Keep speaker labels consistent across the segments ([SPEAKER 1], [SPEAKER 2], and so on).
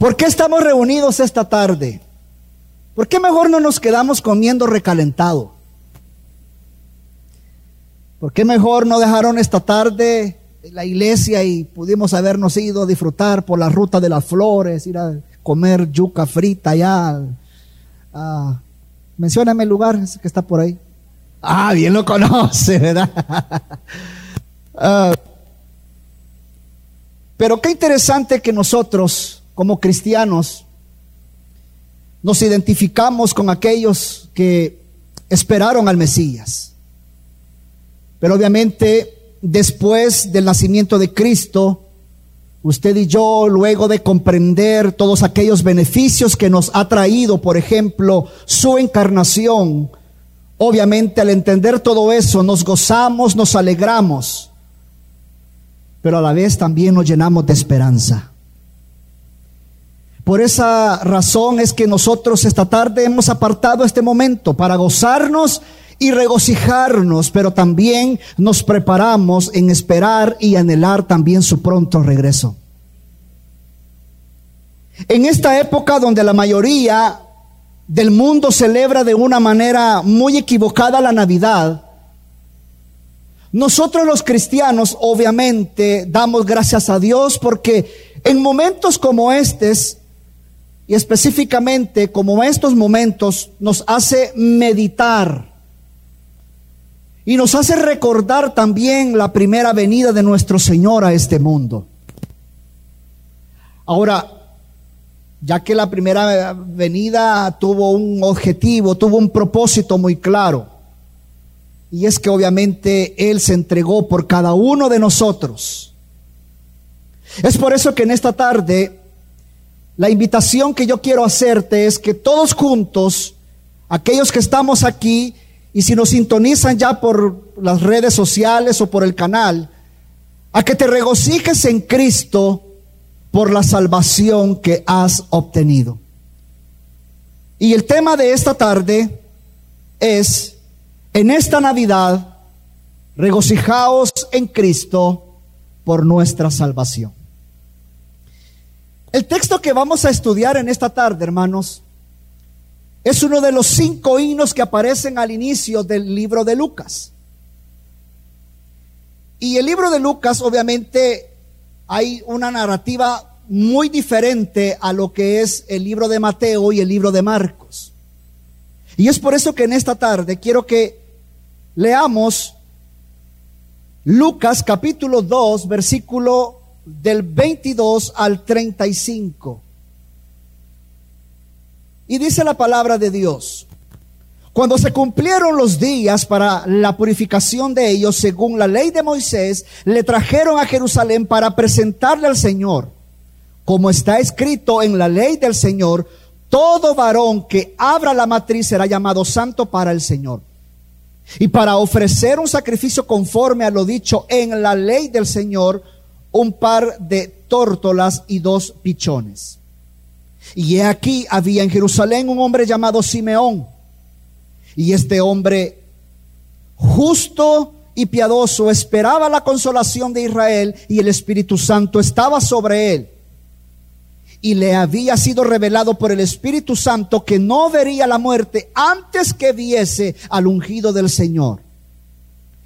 [SPEAKER 1] ¿Por qué estamos reunidos esta tarde? ¿Por qué mejor no nos quedamos comiendo recalentado? ¿Por qué mejor no dejaron esta tarde la iglesia y pudimos habernos ido a disfrutar por la ruta de las flores, ir a comer yuca frita allá? Ah, mencióname el lugar que está por ahí. Ah, bien lo conoce, ¿verdad? Ah, pero qué interesante que nosotros, como cristianos, nos identificamos con aquellos que esperaron al Mesías. Pero obviamente, después del nacimiento de Cristo, usted y yo, luego de comprender todos aquellos beneficios que nos ha traído, por ejemplo, su encarnación, obviamente al entender todo eso, nos gozamos, nos alegramos pero a la vez también nos llenamos de esperanza. Por esa razón es que nosotros esta tarde hemos apartado este momento para gozarnos y regocijarnos, pero también nos preparamos en esperar y anhelar también su pronto regreso. En esta época donde la mayoría del mundo celebra de una manera muy equivocada la Navidad, nosotros los cristianos obviamente damos gracias a Dios porque en momentos como estos, y específicamente como estos momentos, nos hace meditar y nos hace recordar también la primera venida de nuestro Señor a este mundo. Ahora, ya que la primera venida tuvo un objetivo, tuvo un propósito muy claro, y es que obviamente Él se entregó por cada uno de nosotros. Es por eso que en esta tarde la invitación que yo quiero hacerte es que todos juntos, aquellos que estamos aquí, y si nos sintonizan ya por las redes sociales o por el canal, a que te regocijes en Cristo por la salvación que has obtenido. Y el tema de esta tarde es en esta Navidad, regocijaos en Cristo por nuestra salvación. El texto que vamos a estudiar en esta tarde, hermanos, es uno de los cinco himnos que aparecen al inicio del libro de Lucas. Y el libro de Lucas, obviamente, hay una narrativa muy diferente a lo que es el libro de Mateo y el libro de Marcos. Y es por eso que en esta tarde quiero que leamos Lucas capítulo 2, versículo del 22 al 35. Y dice la palabra de Dios, cuando se cumplieron los días para la purificación de ellos, según la ley de Moisés, le trajeron a Jerusalén para presentarle al Señor. Como está escrito en la ley del Señor, todo varón que abra la matriz será llamado santo para el Señor. Y para ofrecer un sacrificio conforme a lo dicho en la ley del Señor, un par de tórtolas y dos pichones. Y he aquí había en Jerusalén un hombre llamado Simeón. Y este hombre justo y piadoso esperaba la consolación de Israel y el Espíritu Santo estaba sobre él y le había sido revelado por el Espíritu Santo que no vería la muerte antes que viese al ungido del Señor.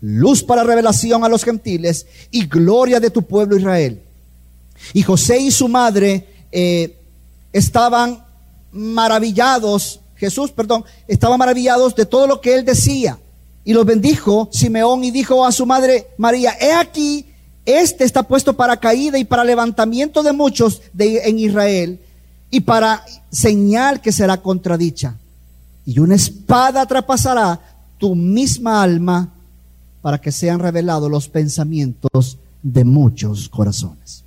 [SPEAKER 1] luz para revelación a los gentiles y gloria de tu pueblo Israel. Y José y su madre eh, estaban maravillados, Jesús, perdón, estaban maravillados de todo lo que él decía. Y los bendijo Simeón y dijo a su madre María, he aquí este está puesto para caída y para levantamiento de muchos en Israel y para señal que será contradicha. Y una espada traspasará tu misma alma para que sean revelados los pensamientos de muchos corazones.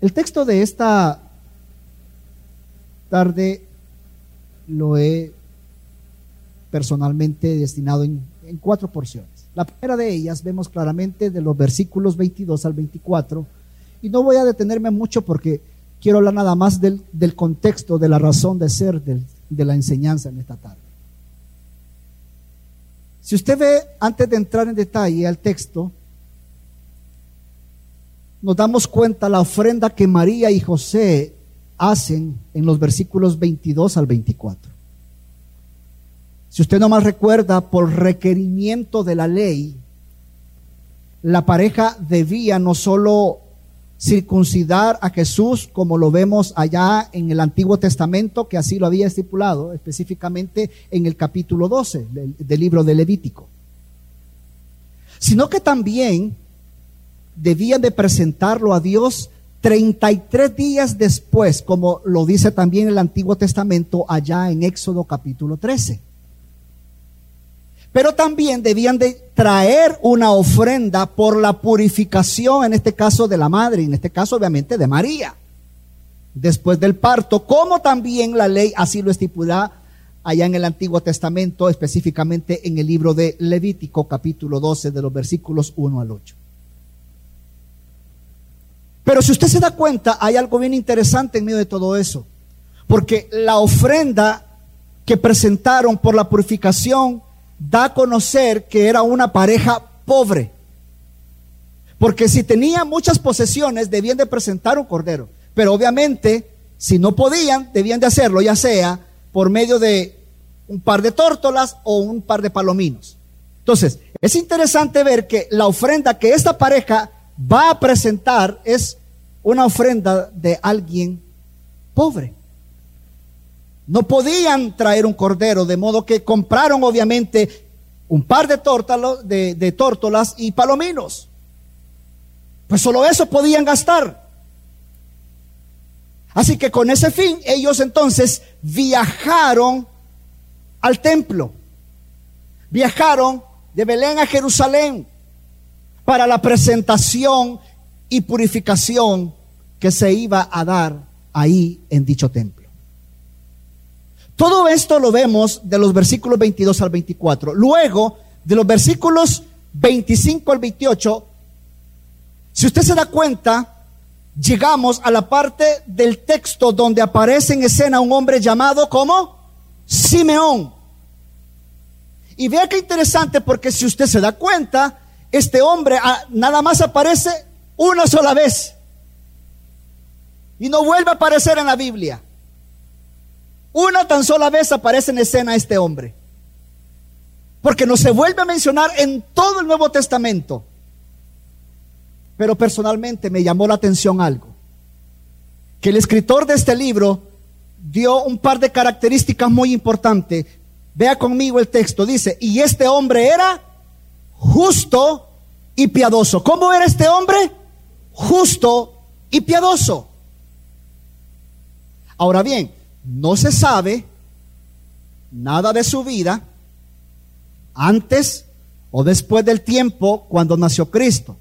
[SPEAKER 1] El texto de esta tarde lo he personalmente destinado en, cuatro porciones. La primera de ellas vemos claramente de los versículos 22 al 24 y no voy a detenerme mucho porque quiero hablar nada más del, del contexto, de la razón de ser de la enseñanza en esta tarde. Si usted ve, antes de entrar en detalle al texto, nos damos cuenta la ofrenda que María y José hacen en los versículos 22 al 24. Si usted no más recuerda, por requerimiento de la ley, la pareja debía no solo circuncidar a Jesús, como lo vemos allá en el Antiguo Testamento, que así lo había estipulado, específicamente en el capítulo 12 del, libro de Levítico, sino que también debían de presentarlo a Dios 33 días después, como lo dice también el Antiguo Testamento allá en Éxodo capítulo 13. Pero también debían de traer una ofrenda por la purificación, en este caso de la madre, y en este caso obviamente de María, después del parto, como también la ley así lo estipula allá en el Antiguo Testamento, específicamente en el libro de Levítico capítulo 12 de los versículos 1 al 8. Pero si usted se da cuenta, hay algo bien interesante en medio de todo eso, porque la ofrenda que presentaron por la purificación da a conocer que era una pareja pobre. Porque si tenía muchas posesiones, debían de presentar un cordero. Pero obviamente, si no podían, debían de hacerlo, ya sea por medio de un par de tórtolas o un par de palominos. Entonces, es interesante ver que la ofrenda que esta pareja va a presentar es una ofrenda de alguien pobre. No podían traer un cordero, de modo que compraron obviamente un par de, de, tórtolas y palominos. Pues solo eso podían gastar. Así que con ese fin ellos entonces viajaron al templo. Viajaron de Belén a Jerusalén para la presentación y purificación que se iba a dar ahí en dicho templo. Todo esto lo vemos de los versículos 22 al 24. Luego, de los versículos 25 al 28, si usted se da cuenta, llegamos a la parte del texto donde aparece en escena un hombre llamado como Simeón. Y vea qué interesante porque si usted se da cuenta, este hombre ah, nada más aparece una sola vez. Y no vuelve a aparecer en la Biblia. Una tan sola vez aparece en escena este hombre. Porque no se vuelve a mencionar en todo el Nuevo Testamento. Pero personalmente me llamó la atención algo. Que el escritor de este libro dio un par de características muy importantes. Vea conmigo el texto. Dice, y este hombre era justo y piadoso. ¿Cómo era este hombre? Justo y piadoso. Ahora bien, no se sabe nada de su vida antes o después del tiempo cuando nació Cristo.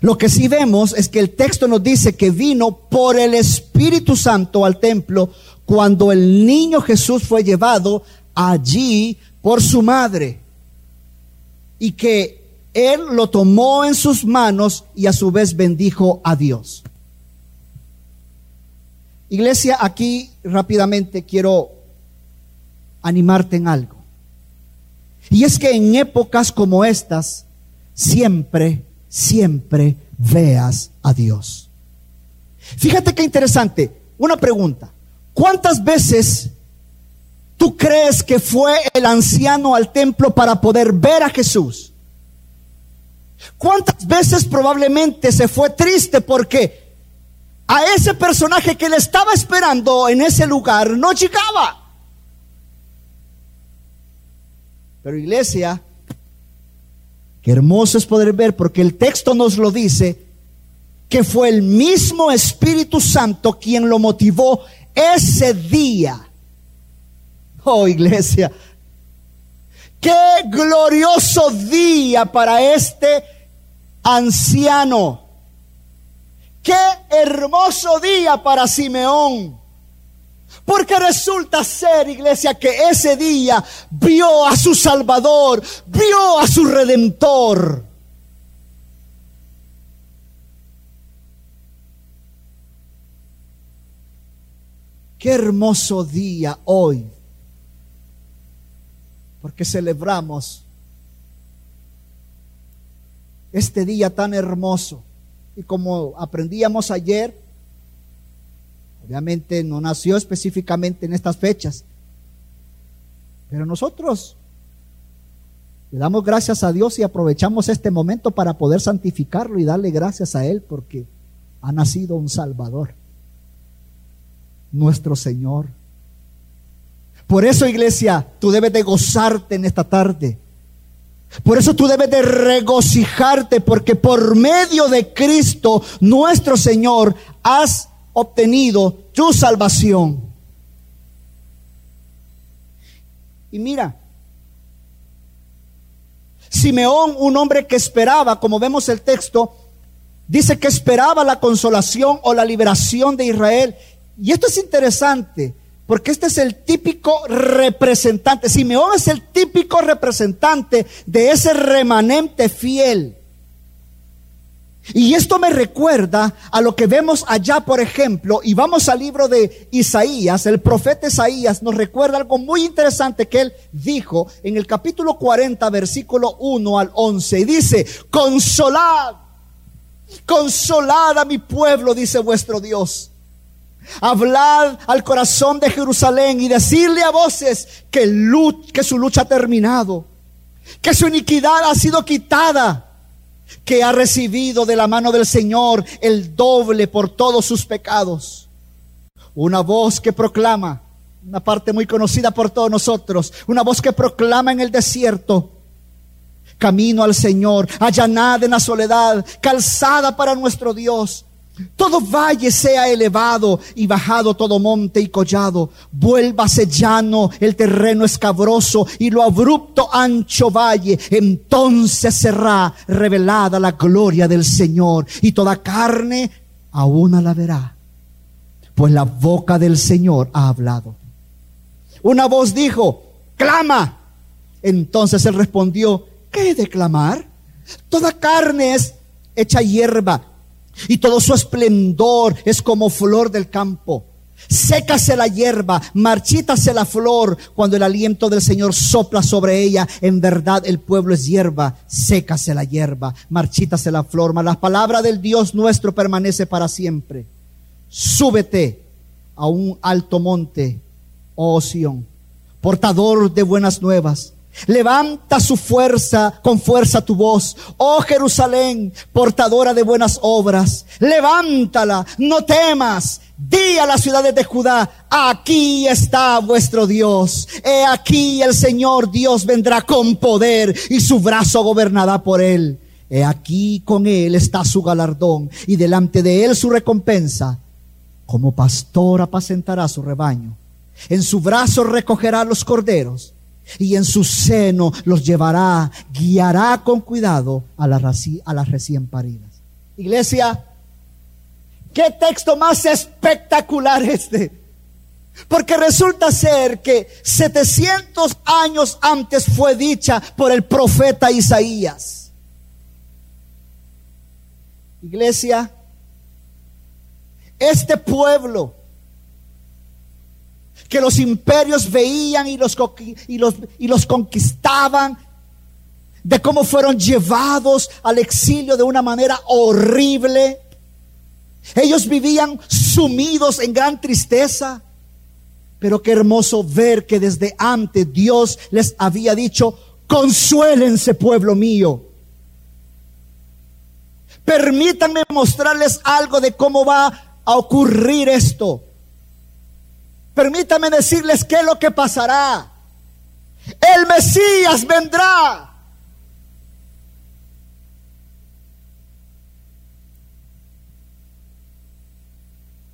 [SPEAKER 1] Lo que sí vemos es que el texto nos dice que vino por el Espíritu Santo al templo cuando el niño Jesús fue llevado allí por su madre y que él lo tomó en sus manos y a su vez bendijo a Dios. Iglesia, aquí rápidamente quiero animarte en algo. Y es que en épocas como estas, siempre, siempre veas a Dios. Fíjate qué interesante. Una pregunta. ¿Cuántas veces tú crees que fue el anciano al templo para poder ver a Jesús? ¿Cuántas veces probablemente se fue triste porque a ese personaje que le estaba esperando en ese lugar no llegaba. Pero iglesia, qué hermoso es poder ver porque el texto nos lo dice que fue el mismo Espíritu Santo quien lo motivó ese día. Oh iglesia, qué glorioso día para este anciano Qué hermoso día para Simeón. Porque resulta ser, iglesia, que ese día vio a su Salvador, vio a su Redentor. Qué hermoso día hoy, porque celebramos este día tan hermoso. Y como aprendíamos ayer, obviamente no nació específicamente en estas fechas, pero nosotros le damos gracias a Dios y aprovechamos este momento para poder santificarlo y darle gracias a Él porque ha nacido un Salvador, nuestro Señor. Por eso, iglesia, tú debes de gozarte en esta tarde por eso tú debes de regocijarte porque por medio de Cristo nuestro Señor has obtenido tu salvación. Y mira, Simeón, un hombre que esperaba, como vemos el texto, dice que esperaba la consolación o la liberación de Israel. Y esto es interesante, porque este es el típico representante. Simeón es el típico representante de ese remanente fiel. Y esto me recuerda a lo que vemos allá, por ejemplo, y vamos al libro de Isaías, el profeta Isaías nos recuerda algo muy interesante que él dijo en el capítulo 40, versículo 1 al 11. Y dice, consolad, consolad a mi pueblo, dice vuestro Dios Hablad al corazón de Jerusalén y decirle a voces que, que su lucha ha terminado, que su iniquidad ha sido quitada, que ha recibido de la mano del Señor el doble por todos sus pecados. Una voz que proclama, una parte muy conocida por todos nosotros, una voz que proclama en el desierto, camino al Señor, allanada en la soledad, calzada para nuestro Dios. Todo valle sea elevado y bajado todo monte y collado. Vuélvase llano el terreno escabroso y lo abrupto ancho valle. Entonces será revelada la gloria del Señor y toda carne aún la verá. Pues la boca del Señor ha hablado. Una voz dijo, clama. Entonces él respondió, ¿qué he de clamar? Toda carne es hecha hierba y todo su esplendor es como flor del campo. Sécase la hierba, marchítase la flor cuando el aliento del Señor sopla sobre ella. En verdad el pueblo es hierba, sécase la hierba, marchítase la flor. Mas la palabra del Dios nuestro permanece para siempre. Súbete a un alto monte, oh Sión, portador de buenas nuevas Levanta su fuerza, con fuerza tu voz. Oh Jerusalén, portadora de buenas obras. Levántala, no temas. Di a las ciudades de Judá, aquí está vuestro Dios. He aquí el Señor Dios vendrá con poder y su brazo gobernará por él. He aquí con él está su galardón y delante de él su recompensa. Como pastor apacentará su rebaño. En su brazo recogerá los corderos y en su seno los llevará, guiará con cuidado a, las recién paridas. Iglesia, qué texto más espectacular este. Porque resulta ser que 700 años antes fue dicha por el profeta Isaías. Iglesia, este pueblo que los imperios veían y los, y los, y los conquistaban, de cómo fueron llevados al exilio de una manera horrible. Ellos vivían sumidos en gran tristeza. Pero qué hermoso ver que desde antes Dios les había dicho, consuélense pueblo mío. Permítanme mostrarles algo de cómo va a ocurrir esto. Permítame decirles qué es lo que pasará. El Mesías vendrá.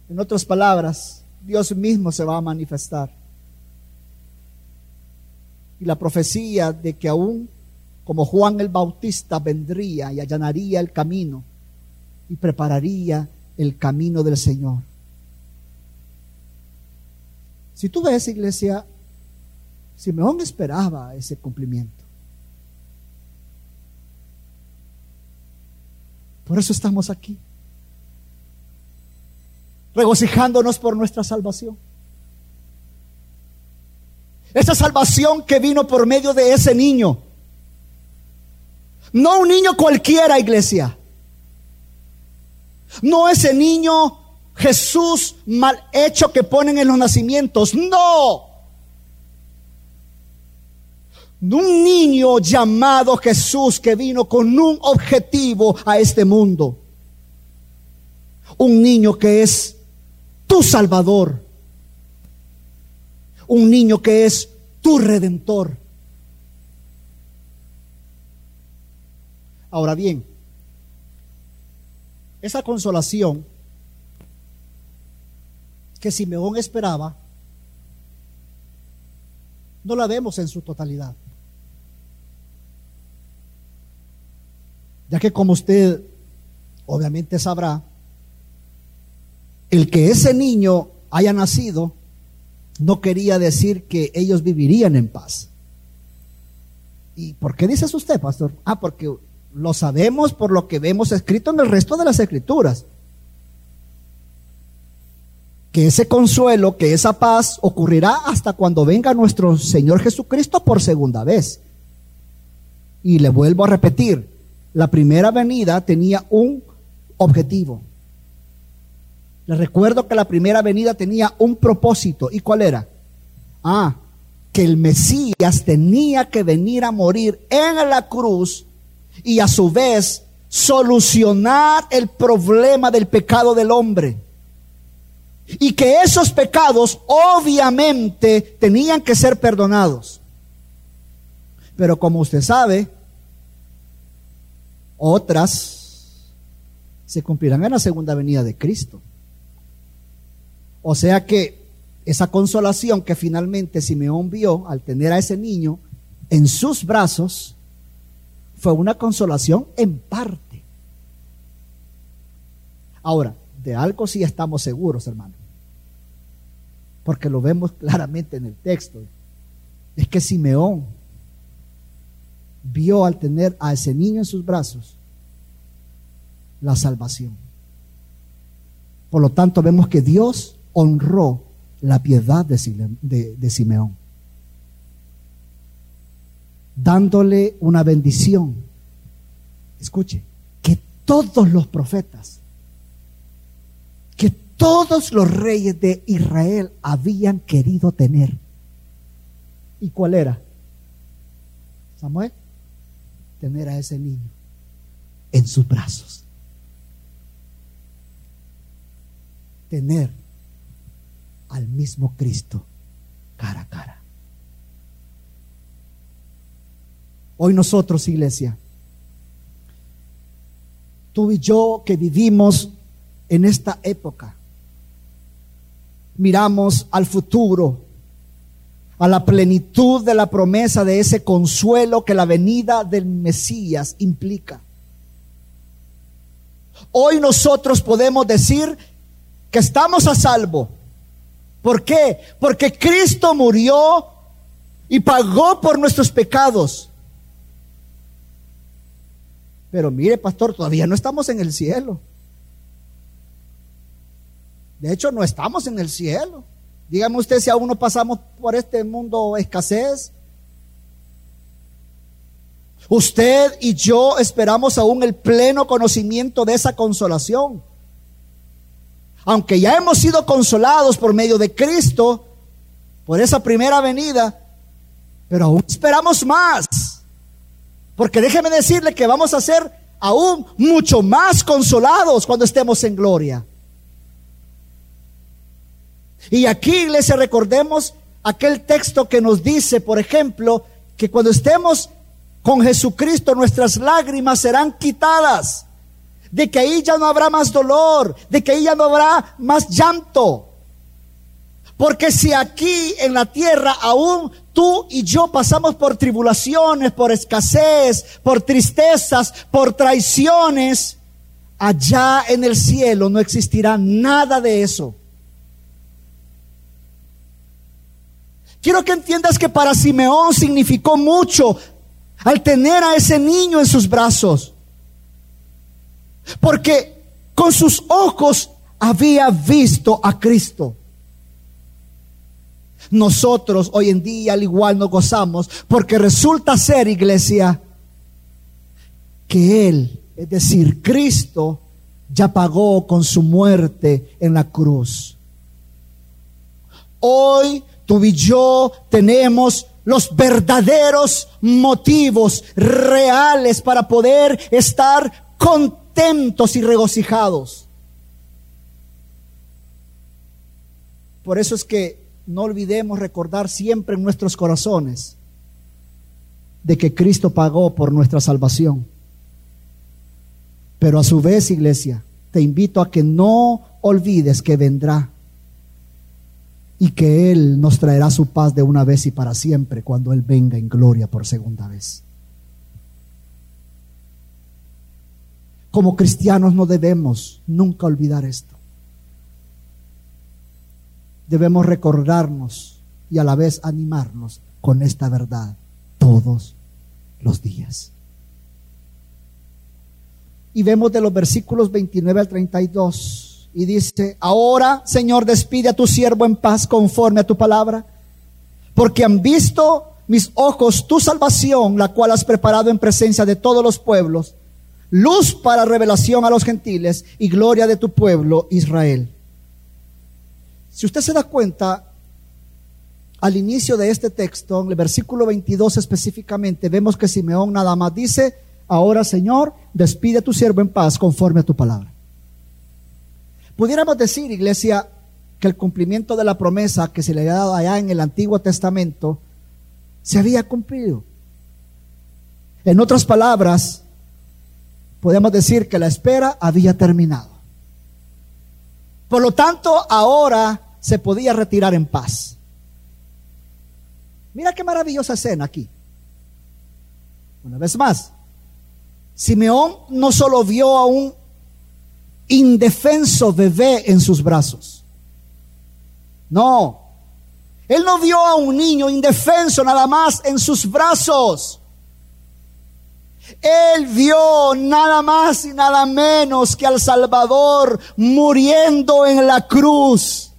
[SPEAKER 1] En otras palabras, Dios mismo se va a manifestar. Y la profecía de que aún como Juan el Bautista vendría y allanaría el camino y prepararía el camino del Señor. Si tú ves, iglesia, Simeón esperaba ese cumplimiento. Por eso estamos aquí, regocijándonos por nuestra salvación. Esa salvación que vino por medio de ese niño. No un niño cualquiera, iglesia. No ese niño Jesús mal hecho que ponen en los nacimientos. No. Un niño llamado Jesús que vino con un objetivo a este mundo. Un niño que es tu Salvador. Un niño que es tu Redentor. Ahora bien, esa consolación que Simeón esperaba, no la vemos en su totalidad. Ya que como usted obviamente sabrá, el que ese niño haya nacido no quería decir que ellos vivirían en paz. ¿Y por qué dice usted, pastor? Ah, porque lo sabemos por lo que vemos escrito en el resto de las escrituras. Que ese consuelo, que esa paz ocurrirá hasta cuando venga nuestro Señor Jesucristo por segunda vez. Y le vuelvo a repetir, la primera venida tenía un objetivo. Les recuerdo que la primera venida tenía un propósito. ¿Y cuál era? Ah, que el Mesías tenía que venir a morir en la cruz y a su vez solucionar el problema del pecado del hombre. Y que esos pecados obviamente tenían que ser perdonados. Pero como usted sabe, otras se cumplirán en la segunda venida de Cristo. O sea que esa consolación que finalmente Simeón vio al tener a ese niño en sus brazos fue una consolación en parte. Ahora, de algo sí estamos seguros, hermano, porque lo vemos claramente en el texto. Es que Simeón vio al tener a ese niño en sus brazos la salvación. Por lo tanto, vemos que Dios honró la piedad de, Simeón, dándole una bendición. Escuche, que todos los profetas, todos los reyes de Israel habían querido tener. ¿Y cuál era? Samuel, tener a ese niño en sus brazos. Tener al mismo Cristo cara a cara. Hoy nosotros, iglesia, tú y yo que vivimos en esta época, miramos al futuro, a la plenitud de la promesa de ese consuelo que la venida del Mesías implica. Hoy nosotros podemos decir que estamos a salvo. ¿Por qué? Porque Cristo murió y pagó por nuestros pecados. Pero mire, pastor, todavía no estamos en el cielo. De hecho, no estamos en el cielo. Dígame usted si aún no pasamos por este mundo escasez. Usted y yo esperamos aún el pleno conocimiento de esa consolación. Aunque ya hemos sido consolados por medio de Cristo, por esa primera venida, pero aún esperamos más. Porque déjeme decirle que vamos a ser aún mucho más consolados cuando estemos en gloria. Y aquí, iglesia, recordemos aquel texto que nos dice, por ejemplo, que cuando estemos con Jesucristo nuestras lágrimas serán quitadas, de que ahí ya no habrá más dolor, de que ahí ya no habrá más llanto. Porque si aquí en la tierra aún tú y yo pasamos por tribulaciones, por escasez, por tristezas, por traiciones, allá en el cielo no existirá nada de eso. Quiero que entiendas que para Simeón significó mucho al tener a ese niño en sus brazos. Porque con sus ojos había visto a Cristo. Nosotros hoy en día al igual nos gozamos porque resulta ser, iglesia, que Él, es decir, Cristo, ya pagó con su muerte en la cruz. Hoy tú y yo tenemos los verdaderos motivos reales para poder estar contentos y regocijados. Por eso es que no olvidemos recordar siempre en nuestros corazones de que Cristo pagó por nuestra salvación. Pero a su vez, iglesia, te invito a que no olvides que vendrá y que Él nos traerá su paz de una vez y para siempre cuando Él venga en gloria por segunda vez. Como cristianos no debemos nunca olvidar esto. Debemos recordarnos y a la vez animarnos con esta verdad todos los días. Y vemos de los versículos 29 al 32 y dice, ahora Señor, despide a tu siervo en paz conforme a tu palabra, porque han visto mis ojos tu salvación, la cual has preparado en presencia de todos los pueblos, luz para revelación a los gentiles y gloria de tu pueblo Israel. Si usted se da cuenta, al inicio de este texto, en el versículo 22 específicamente, vemos que Simeón nada más dice, ahora Señor, despide a tu siervo en paz conforme a tu palabra. Pudiéramos decir, iglesia, que el cumplimiento de la promesa que se le había dado allá en el Antiguo Testamento se había cumplido. En otras palabras, podemos decir que la espera había terminado. Por lo tanto, ahora se podía retirar en paz. Mira qué maravillosa escena aquí. Una vez más, Simeón no solo vio a un indefenso bebé en sus brazos. No, él no vio a un niño indefenso nada más en sus brazos. Él vio nada más y nada menos que al Salvador muriendo en la cruz.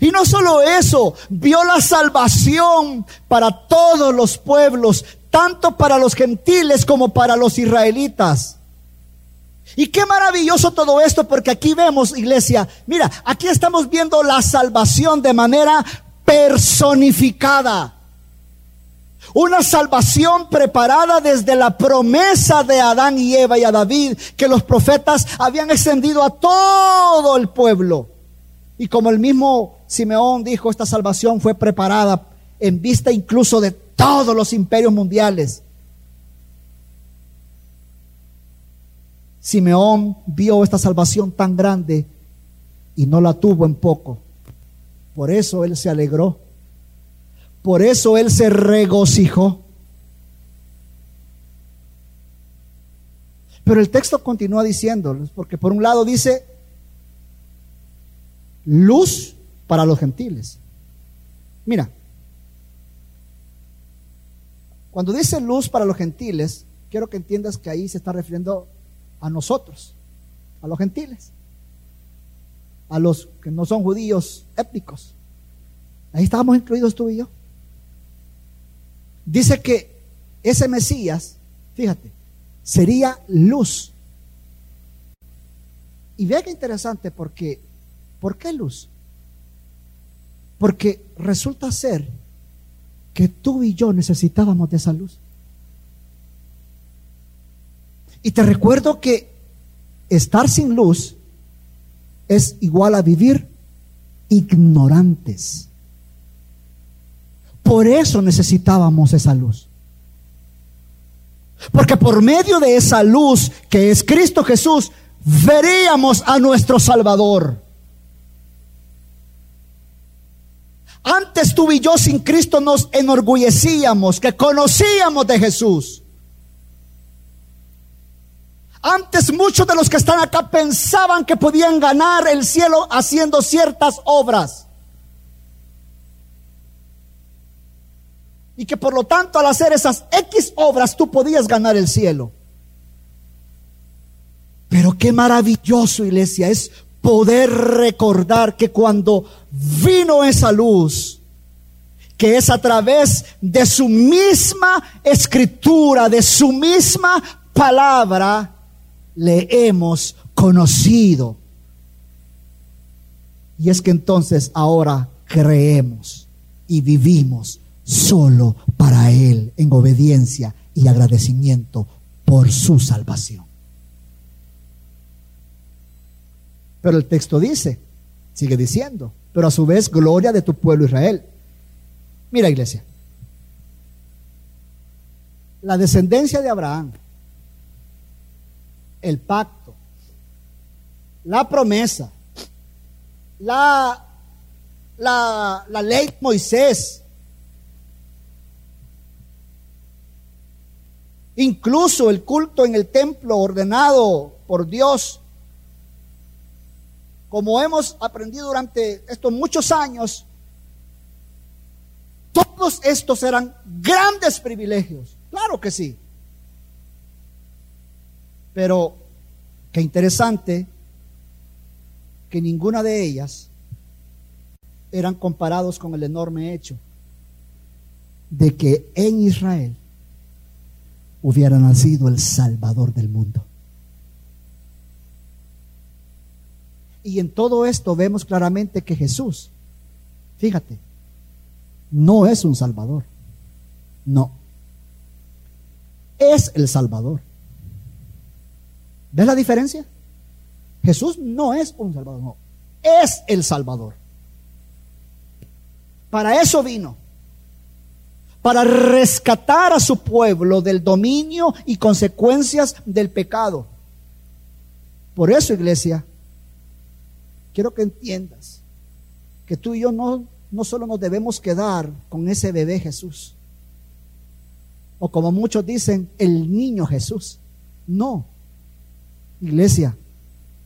[SPEAKER 1] Y no solo eso, vio la salvación para todos los pueblos, tanto para los gentiles como para los israelitas. Y qué maravilloso todo esto, porque aquí vemos, iglesia, mira, aquí estamos viendo la salvación de manera personificada. Una salvación preparada desde la promesa de Adán y Eva y a David, que los profetas habían extendido a todo el pueblo. Y como el mismo Simeón dijo, esta salvación fue preparada en vista incluso de todos los imperios mundiales. Simeón vio esta salvación tan grande y no la tuvo en poco. Por eso él se alegró. Por eso él se regocijó. Pero el texto continúa diciéndoles, porque por un lado dice, luz para los gentiles. Mira, cuando dice luz para los gentiles, quiero que entiendas que ahí se está refiriendo a nosotros, a los gentiles, a los que no son judíos étnicos. Ahí estábamos incluidos tú y yo. Dice que ese Mesías, fíjate, sería luz. Y vea qué interesante porque, ¿por qué luz? Porque resulta ser que tú y yo necesitábamos de esa luz. Y te recuerdo que estar sin luz es igual a vivir ignorantes. Por eso necesitábamos esa luz. Porque por medio de esa luz que es Cristo Jesús, veríamos a nuestro Salvador. Antes tú y yo sin Cristo nos enorgullecíamos, que conocíamos de Jesús. Antes muchos de los que están acá pensaban que podían ganar el cielo haciendo ciertas obras. Y que por lo tanto al hacer esas X obras tú podías ganar el cielo. Pero qué maravilloso, iglesia, es poder recordar que cuando vino esa luz, que es a través de su misma escritura, de su misma palabra, le hemos conocido. Y es que entonces ahora creemos y vivimos solo para Él en obediencia y agradecimiento por su salvación. Pero el texto dice, sigue diciendo, pero a su vez gloria de tu pueblo Israel. Mira iglesia, la descendencia de Abraham, el pacto, la promesa, la, la, la ley de Moisés, incluso el culto en el templo ordenado por Dios como hemos aprendido durante estos muchos años, todos estos eran grandes privilegios. Claro que sí. Pero qué interesante que ninguna de ellas eran comparados con el enorme hecho de que en Israel hubiera nacido el Salvador del mundo. Y en todo esto vemos claramente que Jesús, fíjate, no es un Salvador. No. Es el Salvador. ¿Ves la diferencia? Jesús no es un Salvador, no. Es el Salvador. Para eso vino. Para rescatar a su pueblo del dominio y consecuencias del pecado. Por eso, iglesia, quiero que entiendas que tú y yo no, no solo nos debemos quedar con ese bebé Jesús, o como muchos dicen, el niño Jesús. No, iglesia,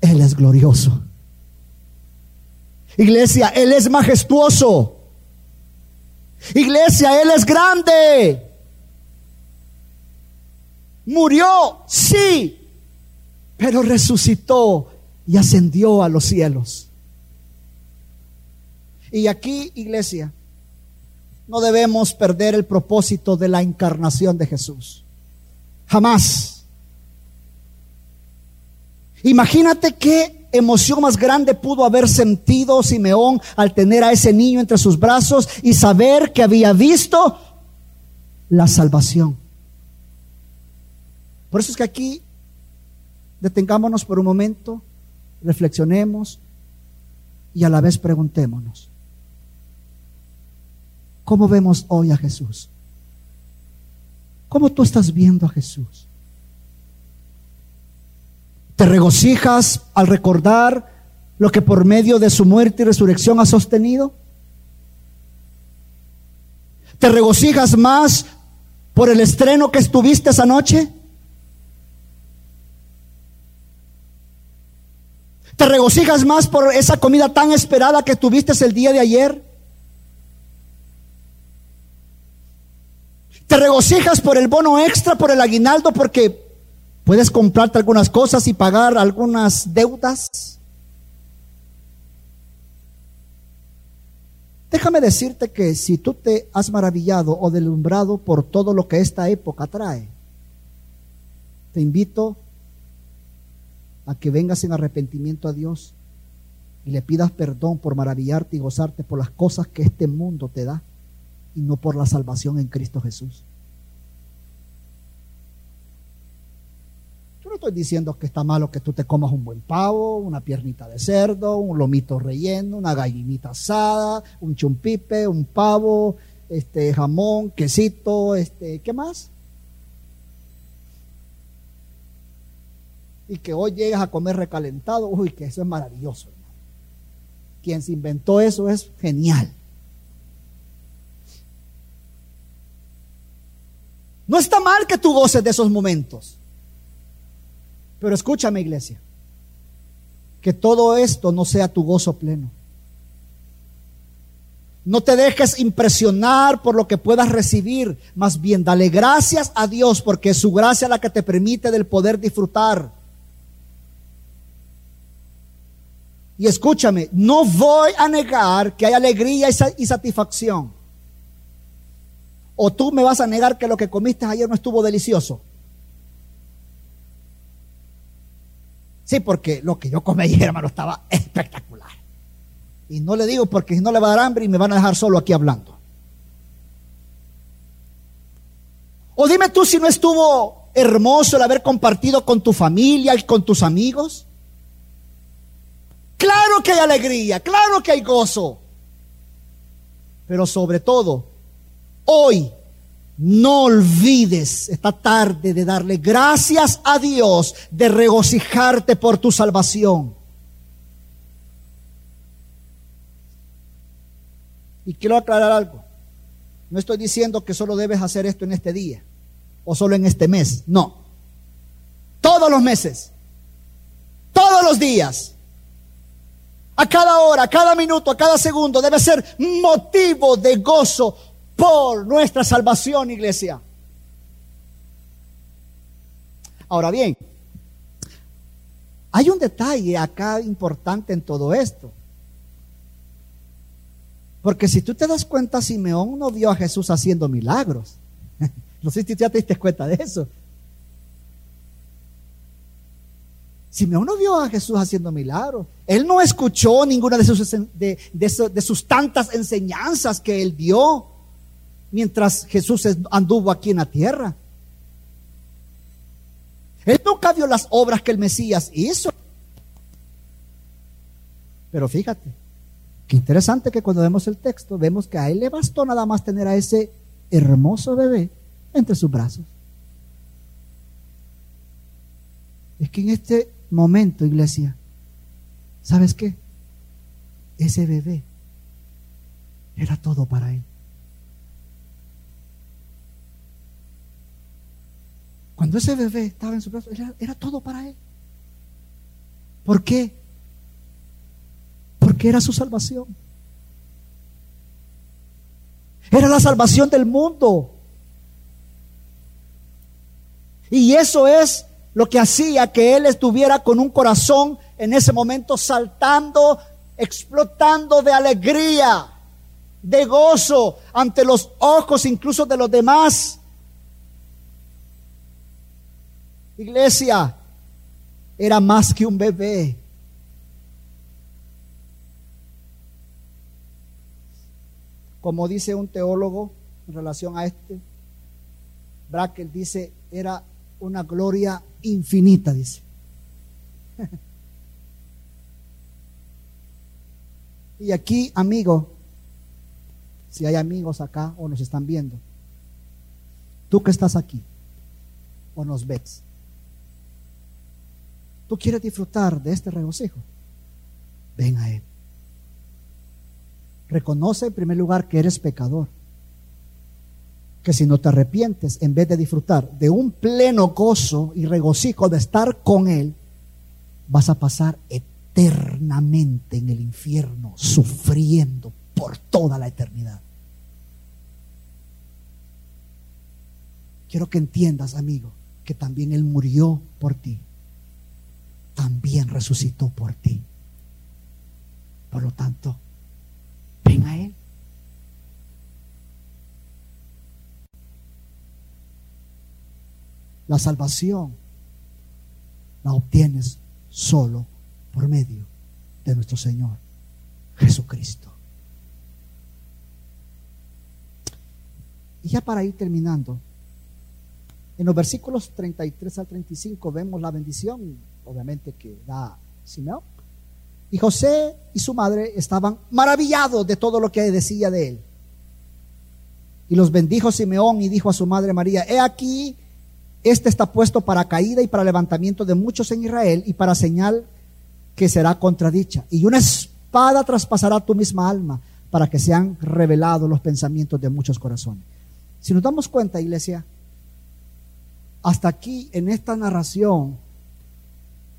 [SPEAKER 1] Él es glorioso. Iglesia, Él es majestuoso. Iglesia, Él es grande. Murió, sí, pero resucitó y ascendió a los cielos. Y aquí, iglesia, no debemos perder el propósito de la encarnación de Jesús. Jamás. Imagínate qué emoción más grande pudo haber sentido Simeón al tener a ese niño entre sus brazos y saber que había visto la salvación. Por eso es que aquí detengámonos por un momento reflexionemos y a la vez preguntémonos, ¿cómo vemos hoy a Jesús? ¿Cómo tú estás viendo a Jesús? ¿Te regocijas al recordar lo que por medio de su muerte y resurrección ha sostenido? ¿Te regocijas más por el estreno que estuviste esa noche? ¿Te regocijas más por esa comida tan esperada que tuviste el día de ayer? ¿Te regocijas por el bono extra, por el aguinaldo, porque puedes comprarte algunas cosas y pagar algunas deudas? Déjame decirte que si tú te has maravillado o deslumbrado por todo lo que esta época trae, te invito a que vengas en arrepentimiento a Dios y le pidas perdón por maravillarte y gozarte por las cosas que este mundo te da y no por la salvación en Cristo Jesús. Diciendo que está malo que tú te comas un buen pavo, una piernita de cerdo, un lomito relleno, una gallinita asada, un chumpipe, un pavo, este jamón, quesito, este, ¿qué más? y que hoy llegas a comer recalentado, uy, que eso es maravilloso. Quien se inventó eso es genial. No está mal que tú goces de esos momentos. Pero escúchame, iglesia, que todo esto no sea tu gozo pleno. No te dejes impresionar por lo que puedas recibir, más bien dale gracias a Dios porque es su gracia la que te permite del poder disfrutar. Y escúchame, no voy a negar que hay alegría y satisfacción. O tú me vas a negar que lo que comiste ayer no estuvo delicioso. Sí, porque lo que yo comí ayer, hermano, estaba espectacular. Y no le digo porque si no le va a dar hambre y me van a dejar solo aquí hablando. O dime tú si no estuvo hermoso el haber compartido con tu familia y con tus amigos. Claro que hay alegría, claro que hay gozo. Pero sobre todo, hoy no olvides esta tarde de darle gracias a Dios, de regocijarte por tu salvación. Y quiero aclarar algo. No estoy diciendo que solo debes hacer esto en este día o solo en este mes. No. Todos los meses. Todos los días. A cada hora, a cada minuto, a cada segundo debe ser motivo de gozo por nuestra salvación, iglesia. Ahora bien, hay un detalle acá importante en todo esto. Porque si tú te das cuenta, Simeón no vio a Jesús haciendo milagros. No sé si tú ya te diste cuenta de eso. Simeón no vio a Jesús haciendo milagros. Él no escuchó ninguna de sus, de, de sus tantas enseñanzas que él dio mientras Jesús anduvo aquí en la tierra. Él nunca vio las obras que el Mesías hizo. Pero fíjate, qué interesante que cuando vemos el texto, vemos que a él le bastó nada más tener a ese hermoso bebé entre sus brazos. Es que en este momento, iglesia, ¿sabes qué? Ese bebé era todo para él. Cuando ese bebé estaba en su brazo, era, todo para él. ¿Por qué? Porque era su salvación. Era la salvación del mundo. Y eso es lo que hacía que él estuviera con un corazón en ese momento saltando, explotando de alegría, de gozo ante los ojos incluso de los demás. Iglesia, era más que un bebé. Como dice un teólogo en relación a este, Brackett dice, era una gloria infinita, dice. y aquí, amigo, si hay amigos acá o nos están viendo, tú que estás aquí o nos ves, tú quieres disfrutar de este regocijo, ven a Él. Reconoce en primer lugar que eres pecador. Que si no te arrepientes, en vez de disfrutar de un pleno gozo y regocijo de estar con Él, vas a pasar eternamente en el infierno, sufriendo por toda la eternidad. Quiero que entiendas, amigo, que también Él murió por ti también resucitó por ti. Por lo tanto, ven a Él. La salvación la obtienes solo por medio de nuestro Señor Jesucristo. Y ya para ir terminando, en los versículos 33 al 35 vemos la bendición obviamente que da Simeón. Y José y su madre estaban maravillados de todo lo que decía de él. Y los bendijo Simeón y dijo a su madre María, he aquí, este está puesto para caída y para levantamiento de muchos en Israel y para señal que será contradicha. Y una espada traspasará tu misma alma para que sean revelados los pensamientos de muchos corazones. Si nos damos cuenta, iglesia, hasta aquí en esta narración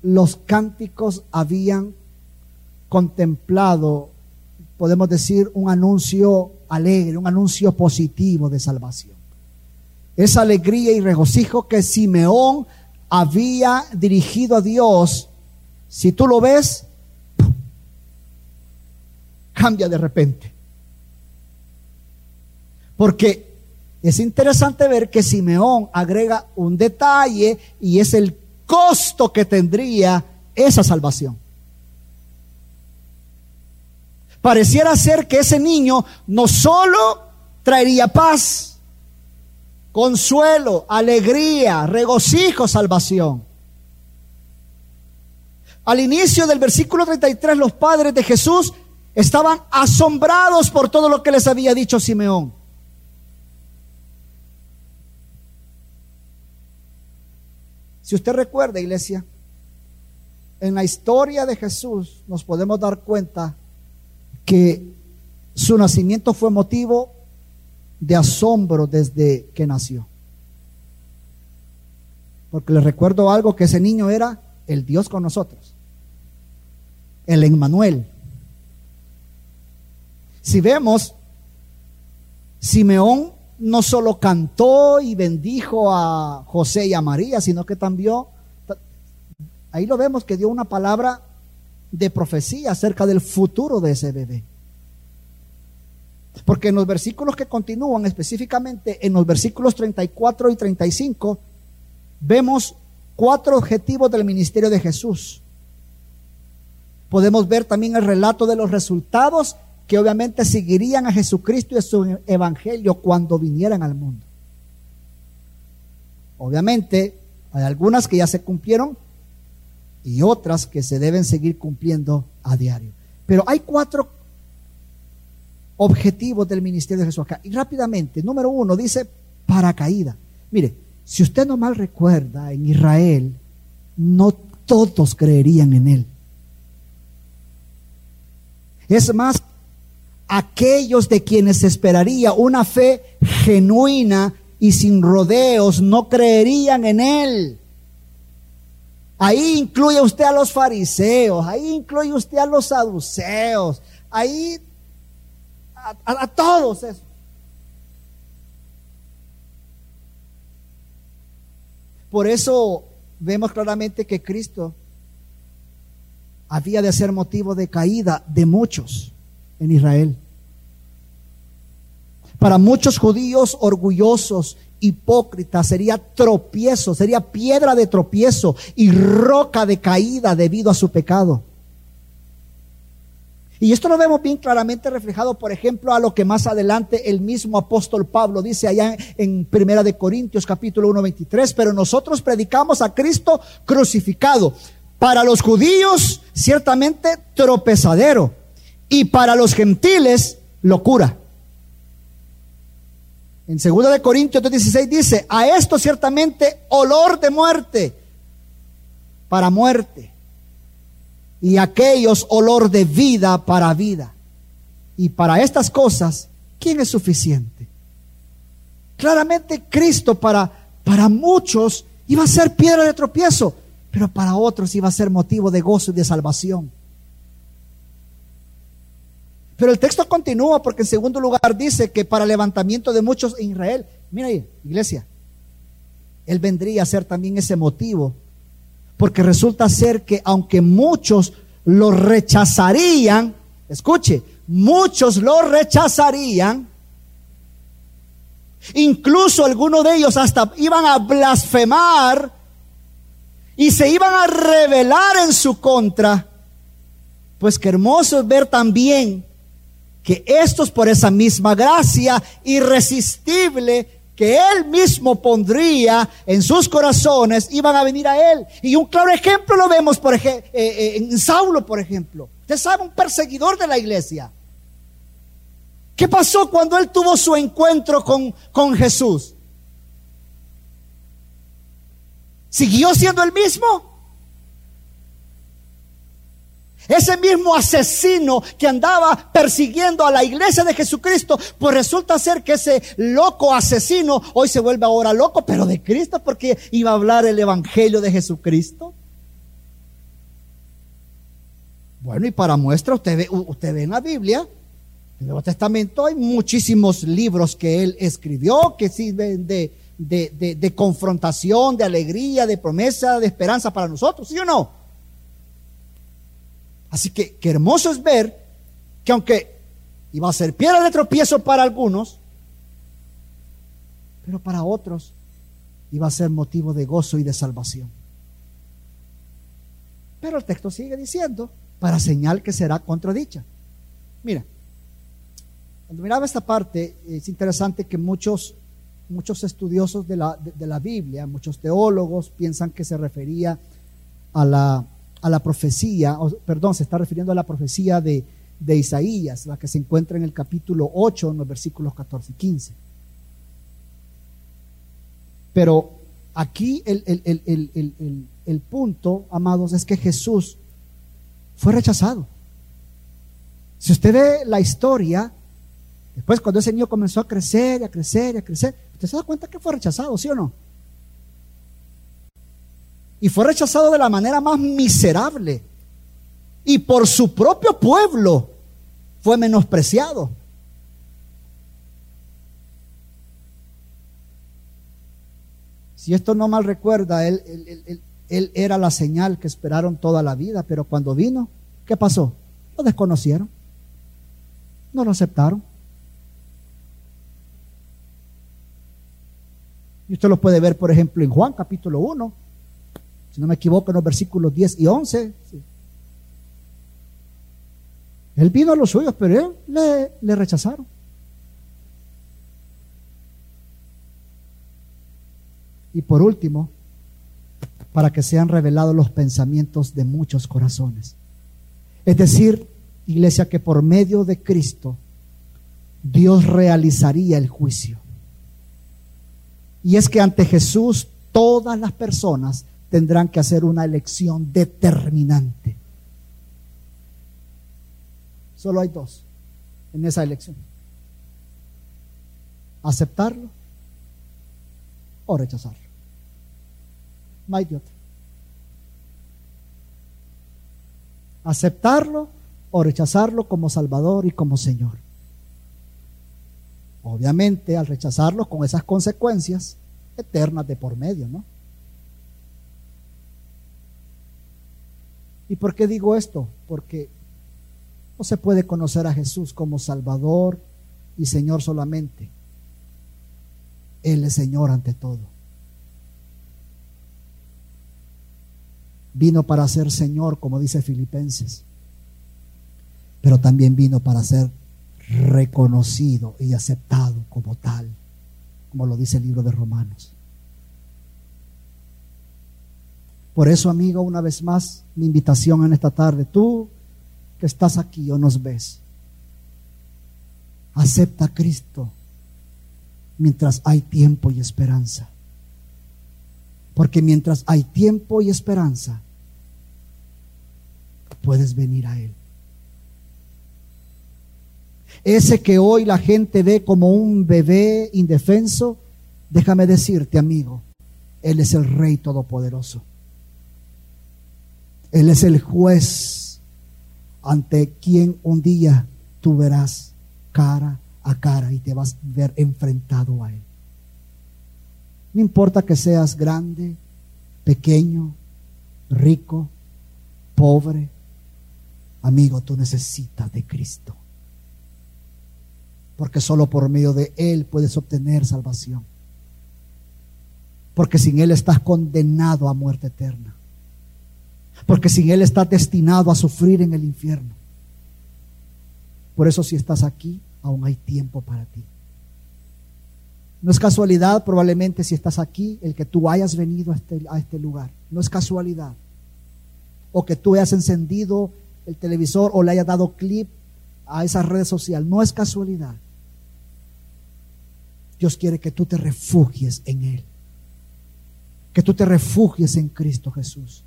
[SPEAKER 1] los cánticos habían contemplado podemos decir, un anuncio alegre, un anuncio positivo de salvación. Esa alegría y regocijo que Simeón había dirigido a Dios, si tú lo ves, cambia de repente. Porque es interesante ver que Simeón agrega un detalle y es el costo que tendría esa salvación. Pareciera ser que ese niño no solo traería paz, consuelo, alegría, regocijo, salvación. Al inicio del versículo 33 los padres de Jesús estaban asombrados por todo lo que les había dicho Simeón. Si usted recuerda, iglesia, en la historia de Jesús nos podemos dar cuenta que su nacimiento fue motivo de asombro desde que nació. Porque les recuerdo algo, que ese niño era el Dios con nosotros, el Emmanuel. Si vemos, Simeón no solo cantó y bendijo a José y a María, sino que también, ahí lo vemos que dio una palabra de profecía acerca del futuro de ese bebé. Porque en los versículos que continúan, específicamente en los versículos 34 y 35, vemos cuatro objetivos del ministerio de Jesús. Podemos ver también el relato de los resultados que obviamente seguirían a Jesucristo y a su evangelio cuando vinieran al mundo. Obviamente hay algunas que ya se cumplieron y otras que se deben seguir cumpliendo a diario. Pero hay cuatro objetivos del ministerio de Jesús acá. Y rápidamente, número uno dice paracaída. Mire, si usted no mal recuerda, en Israel no todos creerían en él. Es más, aquellos de quienes esperaría una fe genuina y sin rodeos no creerían en él. Ahí incluye usted a los fariseos, ahí incluye usted a los saduceos, ahí a, todos. Por eso vemos claramente que Cristo había de ser motivo de caída de muchos en Israel. Para muchos judíos orgullosos, hipócritas, sería tropiezo, sería piedra de tropiezo y roca de caída debido a su pecado. Y esto lo vemos bien claramente reflejado, por ejemplo, a lo que más adelante el mismo apóstol Pablo dice allá en Primera de Corintios capítulo 1, 23, pero nosotros predicamos a Cristo crucificado. Para los judíos, ciertamente tropezadero y para los gentiles locura. En 2 de Corintios 16 dice, a esto ciertamente olor de muerte para muerte y aquellos olor de vida para vida. Y para estas cosas, ¿quién es suficiente? Claramente Cristo para, para muchos iba a ser piedra de tropiezo, pero para otros iba a ser motivo de gozo y de salvación. Pero el texto continúa porque en segundo lugar dice que para levantamiento de muchos en Israel, mira ahí, iglesia, él vendría a ser también ese motivo, porque resulta ser que aunque muchos lo rechazarían, escuche, muchos lo rechazarían, incluso algunos de ellos hasta iban a blasfemar y se iban a rebelar en su contra, pues qué hermoso es ver también que estos por esa misma gracia irresistible que él mismo pondría en sus corazones, iban a venir a él. Y un claro ejemplo lo vemos por eh, eh, en Saulo, por ejemplo. Usted sabe, un perseguidor de la iglesia. ¿Qué pasó cuando él tuvo su encuentro con, con Jesús? ¿Siguió siendo el mismo? Ese mismo asesino que andaba persiguiendo a la iglesia de Jesucristo, pues resulta ser que ese loco asesino hoy se vuelve ahora loco, pero de Cristo porque iba a hablar el evangelio de Jesucristo. Bueno, y para muestra, usted ve, usted ve en la Biblia En el Nuevo Testamento hay muchísimos libros que él escribió que sirven de, de, confrontación, de alegría, de promesa, de esperanza para nosotros, ¿sí o no? Así que qué hermoso es ver que aunque iba a ser piedra de tropiezo para algunos, pero para otros iba a ser motivo de gozo y de salvación. Pero el texto sigue diciendo, para señal que será contradicha. Mira, cuando miraba esta parte, es interesante que muchos, muchos estudiosos de la, de, la Biblia, muchos teólogos piensan que se refería a la, a la profecía, perdón, se está refiriendo a la profecía de, de Isaías, la que se encuentra en el capítulo 8, en los versículos 14 y 15. Pero aquí el, el, punto, amados, es que Jesús fue rechazado. Si usted ve la historia, después cuando ese niño comenzó a crecer a crecer a crecer, usted se da cuenta que fue rechazado, ¿sí o no? Y fue rechazado de la manera más miserable. Y por su propio pueblo fue menospreciado. Si esto no mal recuerda, él, él, era la señal que esperaron toda la vida, pero cuando vino, ¿qué pasó? Lo desconocieron, no lo aceptaron. Y usted lo puede ver, por ejemplo, en Juan capítulo 1, si no me equivoco, en los versículos 10 y 11. Él vino a los suyos, pero él le, le rechazaron. Y por último, para que sean revelados los pensamientos de muchos corazones. Es decir, iglesia, que por medio de Cristo Dios realizaría el juicio. Y es que ante Jesús todas las personas tendrán que hacer una elección determinante. Solo hay dos en esa elección. Aceptarlo o rechazarlo. No hay otra. Aceptarlo o rechazarlo como Salvador y como Señor. Obviamente al rechazarlo con esas consecuencias eternas de por medio, ¿no? ¿Y por qué digo esto? Porque no se puede conocer a Jesús como Salvador y Señor solamente. Él es Señor ante todo. Vino para ser Señor, como dice Filipenses, pero también vino para ser reconocido y aceptado como tal, como lo dice el libro de Romanos. Por eso, amigo, una vez más, mi invitación en esta tarde, tú que estás aquí o nos ves, acepta a Cristo mientras hay tiempo y esperanza. Porque mientras hay tiempo y esperanza, puedes venir a Él. Ese que hoy la gente ve como un bebé indefenso, déjame decirte, amigo, Él es el Rey Todopoderoso. Él es el juez ante quien un día tú verás cara a cara y te vas a ver enfrentado a Él. No importa que seas grande, pequeño, rico, pobre, Amigo, tú necesitas de Cristo. Porque solo por medio de Él puedes obtener salvación. Porque sin Él estás condenado a muerte eterna. Porque sin Él estás destinado a sufrir en el infierno. Por eso si estás aquí, aún hay tiempo para ti. No es casualidad probablemente si estás aquí el que tú hayas venido a este, a este lugar. No es casualidad. O que tú hayas encendido el televisor o le haya dado clip a esa red social. No es casualidad. Dios quiere que tú te refugies en Él. Que tú te refugies en Cristo Jesús.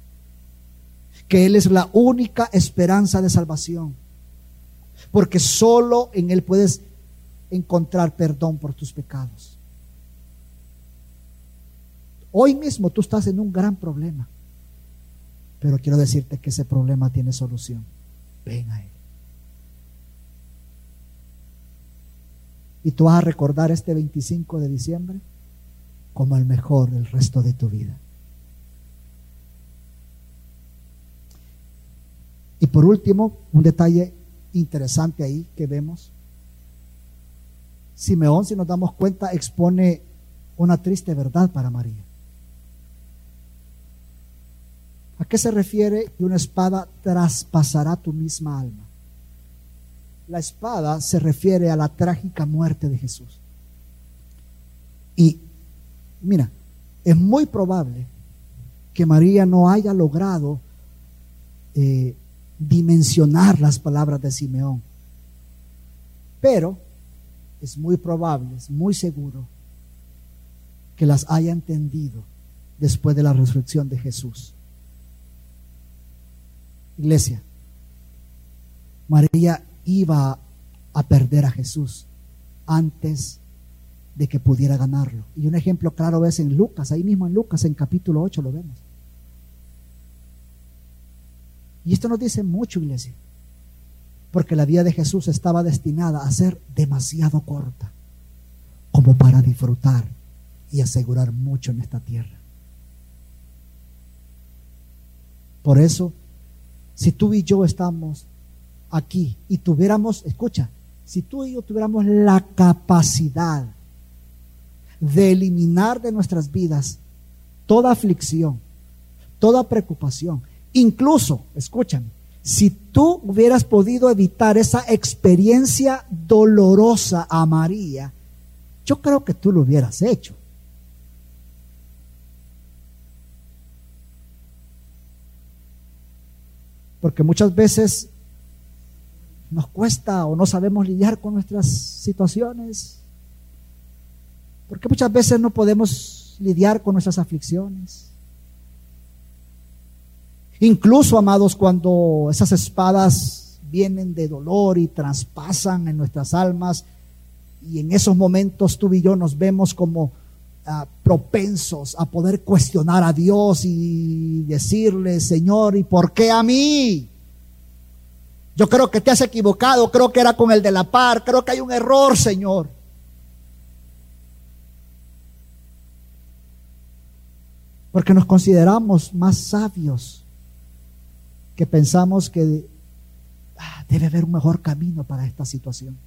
[SPEAKER 1] Que Él es la única esperanza de salvación. Porque solo en Él puedes encontrar perdón por tus pecados. Hoy mismo tú estás en un gran problema. Pero quiero decirte que ese problema tiene solución. Ven a Él. Y tú vas a recordar este 25 de diciembre como el mejor del resto de tu vida. Y por último, un detalle interesante ahí que vemos. Simeón, si nos damos cuenta, expone una triste verdad para María. ¿A qué se refiere que una espada traspasará tu misma alma? La espada se refiere a la trágica muerte de Jesús. Y mira, es muy probable que María no haya logrado eh, dimensionar las palabras de Simeón. Pero es muy probable, es muy seguro que las haya entendido después de la resurrección de Jesús. Iglesia, María iba a perder a Jesús antes de que pudiera ganarlo. Y un ejemplo claro es en Lucas, ahí mismo en Lucas, en capítulo 8 lo vemos. Y esto nos dice mucho, iglesia, porque la vida de Jesús estaba destinada a ser demasiado corta como para disfrutar y asegurar mucho en esta tierra. Por eso, si tú y yo estamos aquí y tuviéramos, escucha, si tú y yo tuviéramos la capacidad de eliminar de nuestras vidas toda aflicción, toda preocupación, Incluso, escúchame, si tú hubieras podido evitar esa experiencia dolorosa a María, yo creo que tú lo hubieras hecho. Porque muchas veces nos cuesta o no sabemos lidiar con nuestras situaciones. Porque muchas veces no podemos lidiar con nuestras aflicciones. Incluso, amados, cuando esas espadas vienen de dolor y traspasan en nuestras almas, y en esos momentos tú y yo nos vemos como ah, propensos a poder cuestionar a Dios y decirle, Señor, ¿y por qué a mí? Yo creo que te has equivocado, creo que era con el de la par, creo que hay un error, Señor. Porque nos consideramos más sabios que pensamos que ah, debe haber un mejor camino para esta situación.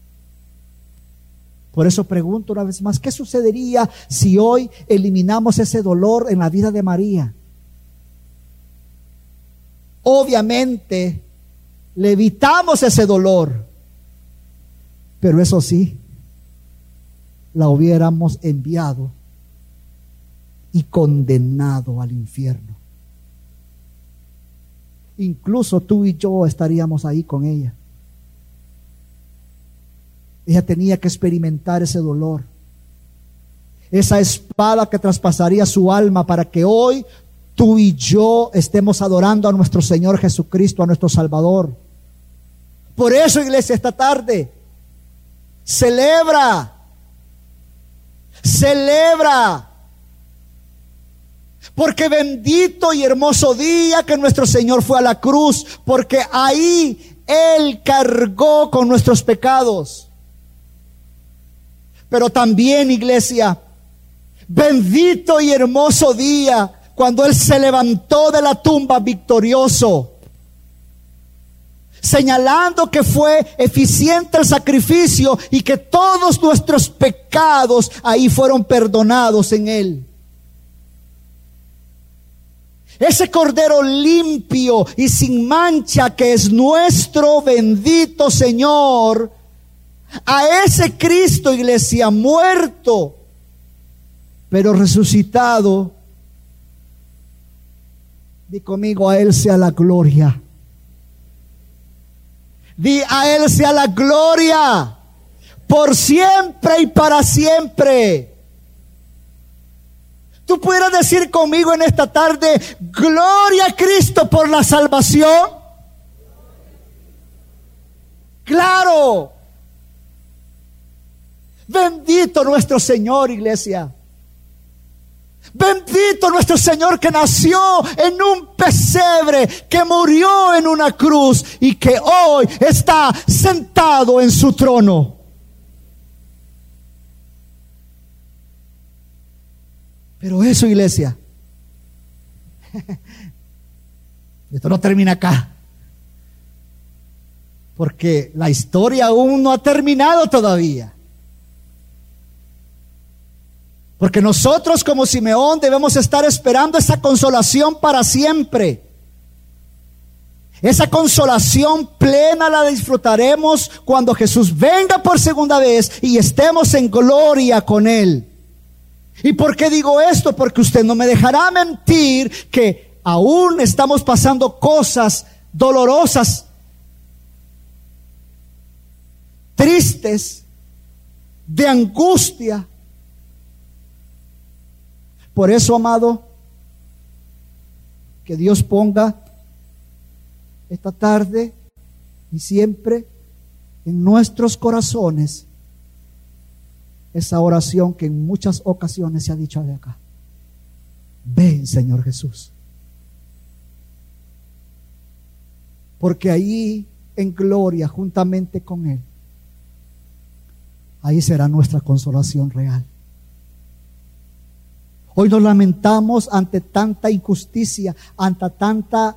[SPEAKER 1] Por eso pregunto una vez más, ¿qué sucedería si hoy eliminamos ese dolor en la vida de María? Obviamente, le evitamos ese dolor, pero eso sí, la hubiéramos enviado y condenado al infierno incluso tú y yo estaríamos ahí con ella. Ella tenía que experimentar ese dolor, esa espada que traspasaría su alma para que hoy tú y yo estemos adorando a nuestro Señor Jesucristo, a nuestro Salvador. Por eso, iglesia, esta tarde, celebra, celebra porque bendito y hermoso día que nuestro Señor fue a la cruz, porque ahí Él cargó con nuestros pecados. Pero también, iglesia, bendito y hermoso día cuando Él se levantó de la tumba victorioso, señalando que fue eficiente el sacrificio y que todos nuestros pecados ahí fueron perdonados en Él. Ese cordero limpio y sin mancha que es nuestro bendito Señor. A ese Cristo, iglesia, muerto, pero resucitado. Di conmigo, a Él sea la gloria. Di a Él sea la gloria por siempre y para siempre. Tú pudieras decir conmigo en esta tarde, gloria a Cristo por la salvación. Claro. Bendito nuestro Señor, iglesia. Bendito nuestro Señor que nació en un pesebre, que murió en una cruz y que hoy está sentado en su trono. Pero eso, iglesia, esto no termina acá. Porque la historia aún no ha terminado todavía. Porque nosotros como Simeón debemos estar esperando esa consolación para siempre. Esa consolación plena la disfrutaremos cuando Jesús venga por segunda vez y estemos en gloria con Él. ¿Y por qué digo esto? Porque usted no me dejará mentir que aún estamos pasando cosas dolorosas, tristes, de angustia. Por eso, amado, que Dios ponga esta tarde y siempre en nuestros corazones esa oración que en muchas ocasiones se ha dicho de acá. Ven, Señor Jesús. Porque ahí en gloria, juntamente con Él, ahí será nuestra consolación real. Hoy nos lamentamos ante tanta injusticia, ante tanta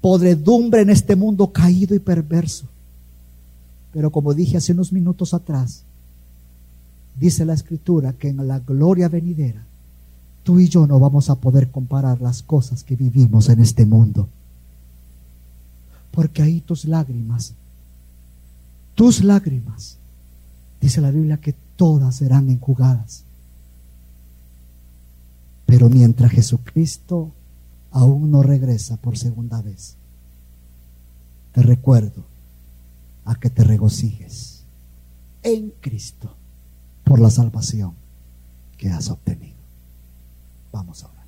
[SPEAKER 1] podredumbre en este mundo caído y perverso. Pero como dije hace unos minutos atrás, dice la escritura que en la gloria venidera, tú y yo no vamos a poder comparar las cosas que vivimos en este mundo. Porque ahí tus lágrimas, tus lágrimas, dice la Biblia que todas serán enjugadas. Pero mientras Jesucristo aún no regresa por segunda vez, te recuerdo a que te regocijes en Cristo por la salvación que has obtenido. Vamos ahora.